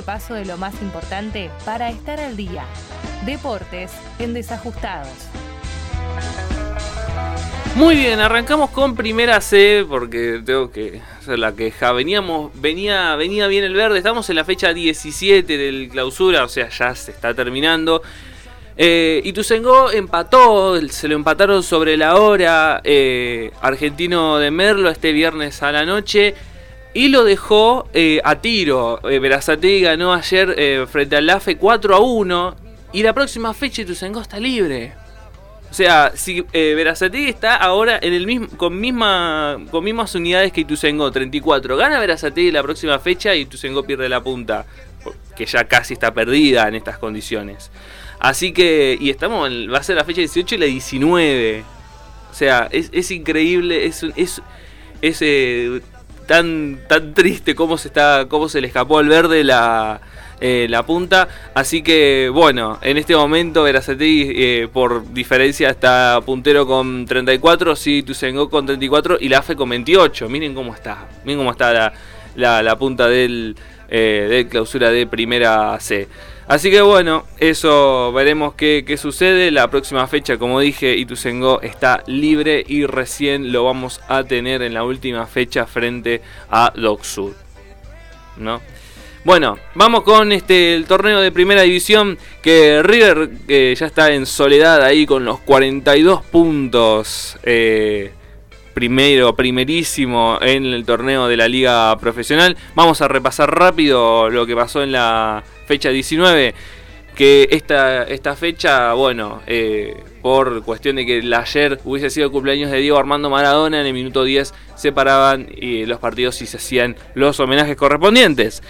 repaso de lo más importante para estar al día. Deportes en desajustados. Muy bien, arrancamos con primera C porque tengo que hacer la queja. Veníamos, venía, venía bien el verde, estamos en la fecha 17 del clausura, o sea, ya se está terminando. Eh, Ituzaingó empató, se lo empataron sobre la hora eh, argentino de Merlo este viernes a la noche y lo dejó eh, a tiro. Eh, ganó ayer eh, frente al AFE 4 a 1 y la próxima fecha Ituzaingó está libre. O sea, si eh, está ahora en el mismo, con, misma, con mismas unidades que Ituzaingó, 34. Gana Verazategui la próxima fecha y Ituzaingó pierde la punta, que ya casi está perdida en estas condiciones. Así que, y estamos, va a ser la fecha 18 y la 19. O sea, es, increíble, es, es, es eh, tan, tan triste cómo se, está, cómo se le escapó al verde la, eh, la punta. Así que bueno, en este momento Verazategui eh, por diferencia está puntero con 34, sí, Tusengo con 34 y la AFE con 28. Miren cómo está, miren cómo está la, la, punta del, eh, de clausura de primera C. Así que bueno, eso veremos qué, qué, sucede. La próxima fecha, como dije, Ituzengo está libre y recién lo vamos a tener en la última fecha frente a Docksud. ¿No? Bueno, vamos con este el torneo de primera división que River que ya está en soledad ahí con los 42 puntos. Eh, primero, primerísimo en el torneo de la liga profesional. Vamos a repasar rápido lo que pasó en la fecha 19. Que esta, esta fecha, bueno, eh, por cuestión de que ayer hubiese sido el cumpleaños de Diego Armando Maradona, en el minuto 10 se paraban y los partidos y se hacían los homenajes correspondientes.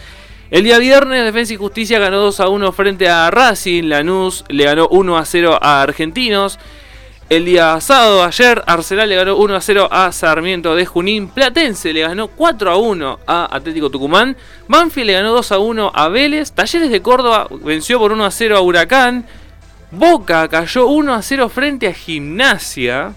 El día viernes, Defensa y Justicia ganó 2 a 1 frente a Racing. Lanús le ganó 1 a 0 a Argentinos. El día sábado, ayer, Arsenal le ganó 1 a 0 a Sarmiento de Junín. Platense le ganó 4 a 1 a Atlético Tucumán. Banfield le ganó 2 a 1 a Vélez. Talleres de Córdoba venció por 1 a 0 a Huracán. Boca cayó 1 a 0 frente a Gimnasia.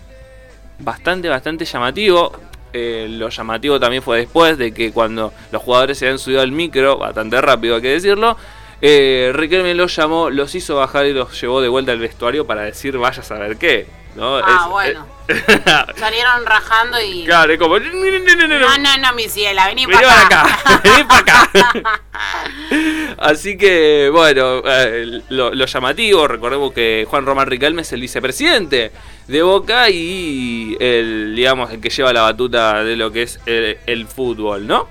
Bastante, bastante llamativo. Eh, lo llamativo también fue después de que cuando los jugadores se habían subido al micro, bastante rápido hay que decirlo, eh, Riquelme los llamó, los hizo bajar y los llevó de vuelta al vestuario para decir vaya a saber qué. ¿No? Ah, bueno. Salieron rajando y. Claro, es como. No, no, no, mi ciela, vení, para acá. vení para acá. Así que, bueno, eh, lo, llamativo, recordemos que Juan Román Riquelme es el vicepresidente de Boca y el, digamos, el que lleva la batuta de lo que es el, fútbol, ¿no?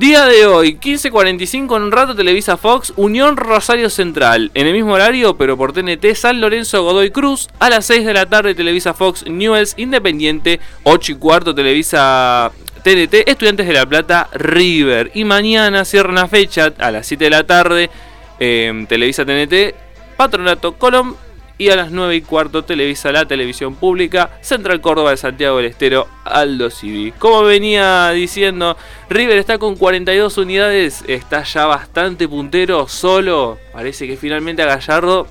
Día de hoy, 15.45 en un rato Televisa Fox, Unión Rosario Central. En el mismo horario, pero por TNT, San Lorenzo Godoy Cruz. A las 6 de la tarde Televisa Fox Newells Independiente. 8 y cuarto Televisa TNT, Estudiantes de La Plata, River. Y mañana cierran la fecha a las 7 de la tarde, eh, Televisa TNT, Patronato Colom. Y a las 9 y cuarto Televisa la televisión pública, Central Córdoba de Santiago del Estero, Aldo Civi. Como venía diciendo, River está con 42 unidades, está ya bastante puntero, solo. Parece que finalmente a Gallardo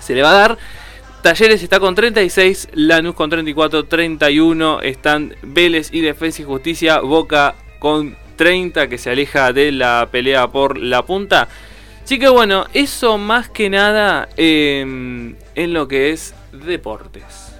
se le va a dar. Talleres está con 36, Lanús con 34, 31 están Vélez y Defensa y Justicia, Boca con 30 que se aleja de la pelea por la punta. Así que bueno, eso más que nada em, en lo que es deportes.